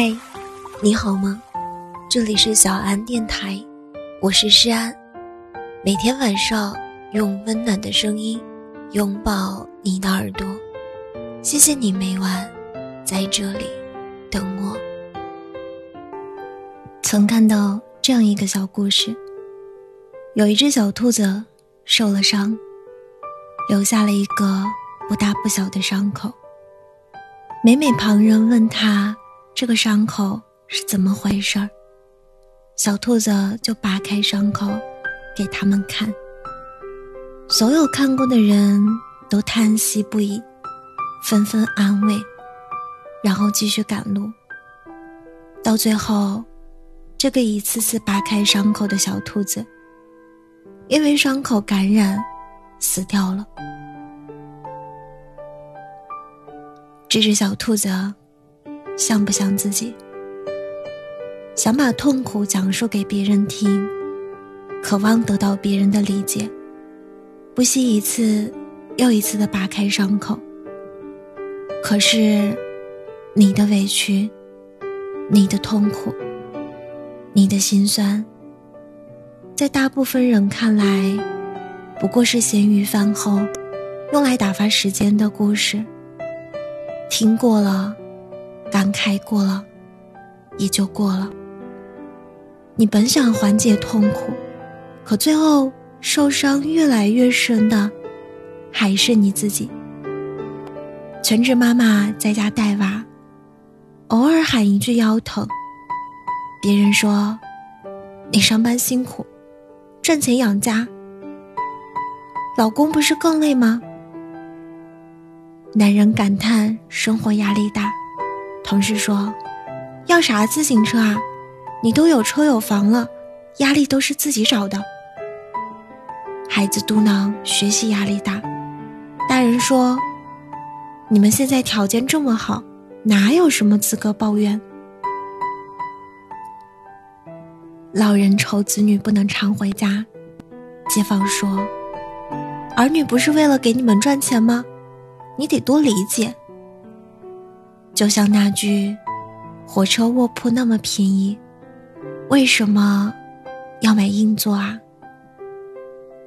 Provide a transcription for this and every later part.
嗨，你好吗？这里是小安电台，我是诗安。每天晚上用温暖的声音拥抱你的耳朵，谢谢你每晚在这里等我。曾看到这样一个小故事：有一只小兔子受了伤，留下了一个不大不小的伤口。每每旁人问他。这个伤口是怎么回事儿？小兔子就扒开伤口，给他们看。所有看过的人都叹息不已，纷纷安慰，然后继续赶路。到最后，这个一次次扒开伤口的小兔子，因为伤口感染，死掉了。这只小兔子。像不像自己？想把痛苦讲述给别人听，渴望得到别人的理解，不惜一次又一次的扒开伤口。可是，你的委屈，你的痛苦，你的心酸，在大部分人看来，不过是咸鱼饭后用来打发时间的故事。听过了。感慨过了，也就过了。你本想缓解痛苦，可最后受伤越来越深的，还是你自己。全职妈妈在家带娃，偶尔喊一句腰疼，别人说你上班辛苦，赚钱养家，老公不是更累吗？男人感叹生活压力大。同事说：“要啥自行车啊？你都有车有房了，压力都是自己找的。”孩子嘟囔：“学习压力大。”大人说：“你们现在条件这么好，哪有什么资格抱怨？”老人愁子女不能常回家，街坊说：“儿女不是为了给你们赚钱吗？你得多理解。”就像那句“火车卧铺那么便宜，为什么要买硬座啊？”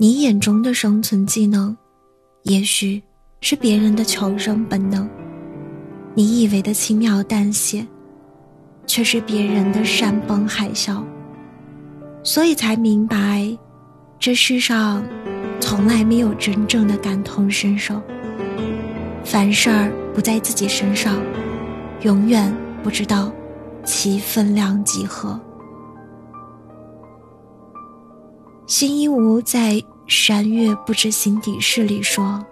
你眼中的生存技能，也许是别人的求生本能；你以为的轻描淡写，却是别人的山崩海啸。所以才明白，这世上从来没有真正的感同身受。凡事儿不在自己身上。永远不知道其分量几何。辛一无在《山月不知心底事》里说：“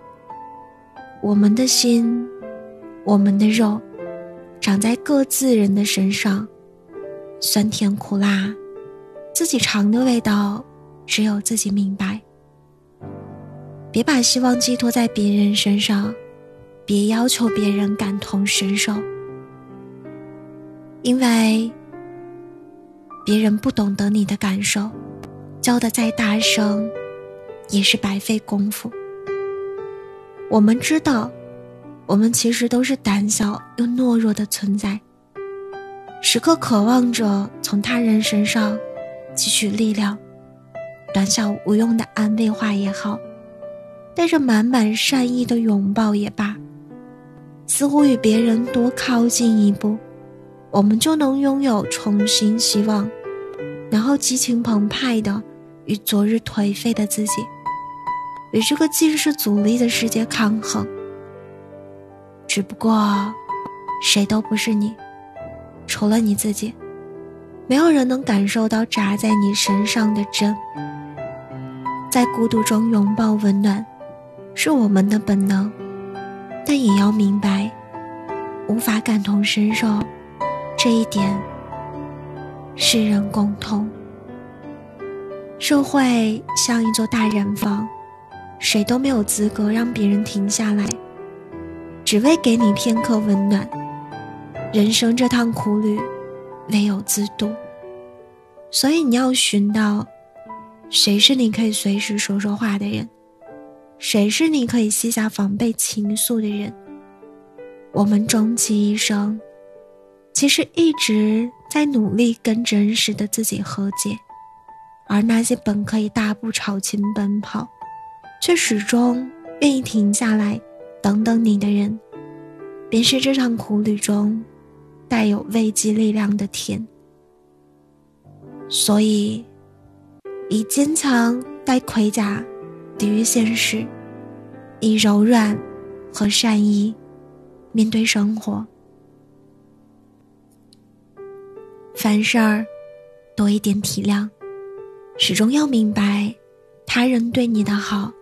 我们的心，我们的肉，长在各自人的身上，酸甜苦辣，自己尝的味道，只有自己明白。别把希望寄托在别人身上，别要求别人感同身受。”因为别人不懂得你的感受，叫的再大声，也是白费功夫。我们知道，我们其实都是胆小又懦弱的存在，时刻渴望着从他人身上汲取力量。短小无用的安慰话也好，带着满满善意的拥抱也罢，似乎与别人多靠近一步。我们就能拥有重新希望，然后激情澎湃的与昨日颓废的自己，与这个尽是阻力的世界抗衡。只不过，谁都不是你，除了你自己，没有人能感受到扎在你身上的针。在孤独中拥抱温暖，是我们的本能，但也要明白，无法感同身受。这一点，世人共通。社会像一座大染坊，谁都没有资格让别人停下来，只为给你片刻温暖。人生这趟苦旅，唯有自渡。所以你要寻到，谁是你可以随时说说话的人，谁是你可以卸下防备倾诉的人。我们终其一生。其实一直在努力跟真实的自己和解，而那些本可以大步朝前奔跑，却始终愿意停下来等等你的人，便是这场苦旅中带有慰藉力量的甜。所以，以坚强带盔甲抵御现实，以柔软和善意面对生活。凡事儿多一点体谅，始终要明白，他人对你的好，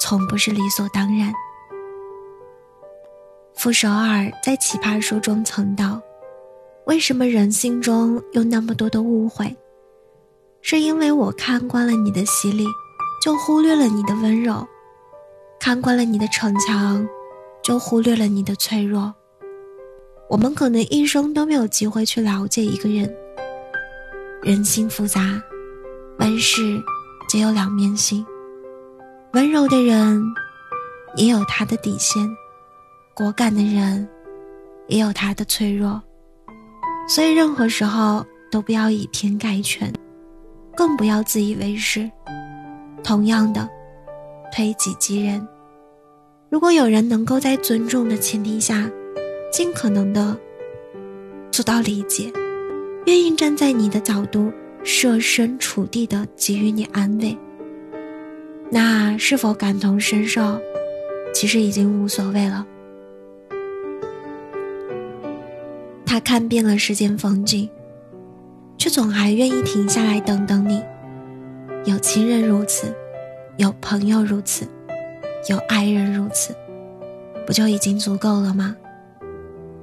从不是理所当然。傅首尔在《奇葩说》中曾道：“为什么人心中有那么多的误会？”是因为我看惯了你的洗礼，就忽略了你的温柔；看惯了你的逞强，就忽略了你的脆弱。我们可能一生都没有机会去了解一个人。人心复杂，万事皆有两面性。温柔的人也有他的底线，果敢的人也有他的脆弱。所以，任何时候都不要以偏概全。更不要自以为是。同样的，推己及人。如果有人能够在尊重的前提下，尽可能的做到理解，愿意站在你的角度设身处地的给予你安慰，那是否感同身受，其实已经无所谓了。他看遍了世间风景。却总还愿意停下来等等你。有亲人如此，有朋友如此，有爱人如此，不就已经足够了吗？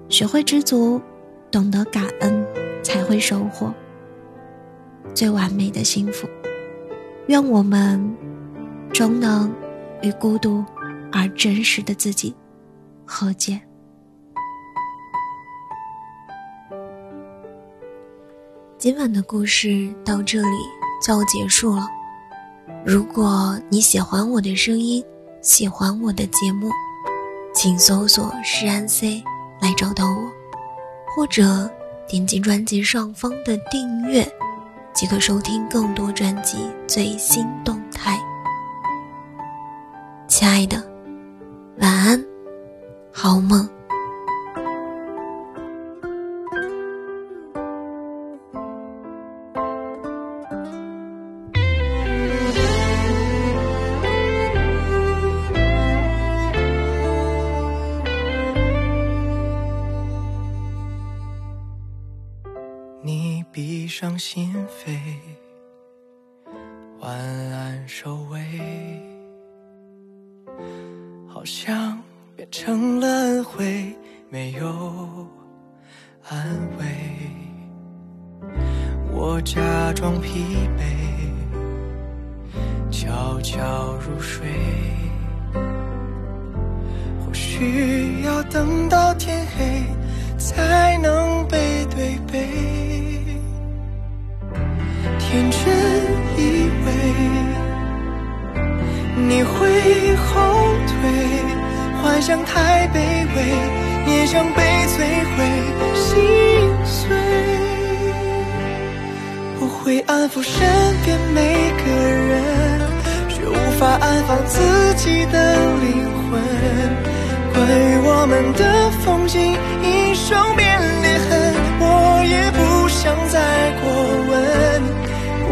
学会知足，懂得感恩，才会收获最完美的幸福。愿我们终能与孤独而真实的自己和解。今晚的故事到这里就要结束了。如果你喜欢我的声音，喜欢我的节目，请搜索“诗安 C” 来找到我，或者点击专辑上方的订阅，即可收听更多专辑最新动态。亲爱的，晚安，好梦。伤心扉，晚安收尾，好像变成了恩惠，没有安慰。我假装疲惫，悄悄入睡，或许要等幻想太卑微，念想被摧毁，心碎。我会安抚身边每个人，却无法安放自己的灵魂。关于我们的风景，一生变裂痕，我也不想再过问。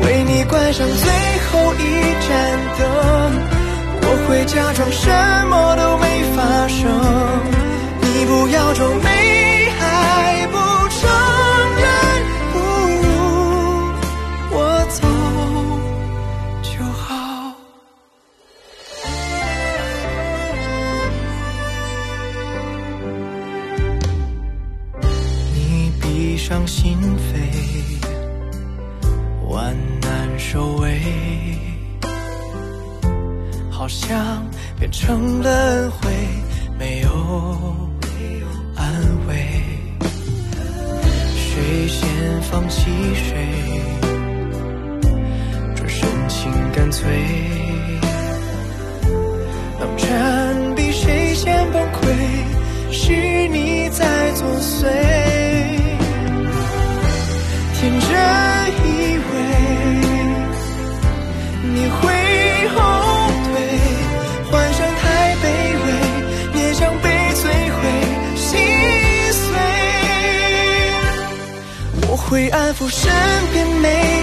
为你关上最后一盏灯，会假装什么都没发生。你不要装没还不承认，不如我走就好。你闭上心扉。万难收尾，好像变成了恩惠，没有安慰。谁先放弃谁，会安抚身边每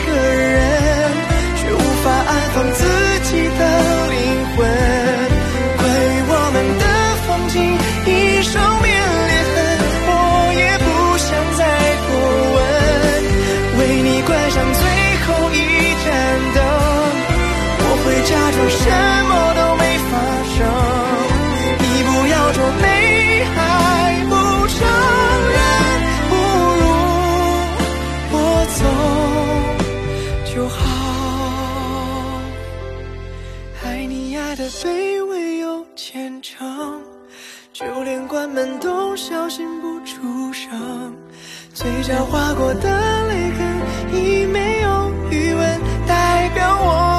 你爱的卑微又虔诚就连关门都小心不出声。嘴角划过的泪痕已没有余温代表我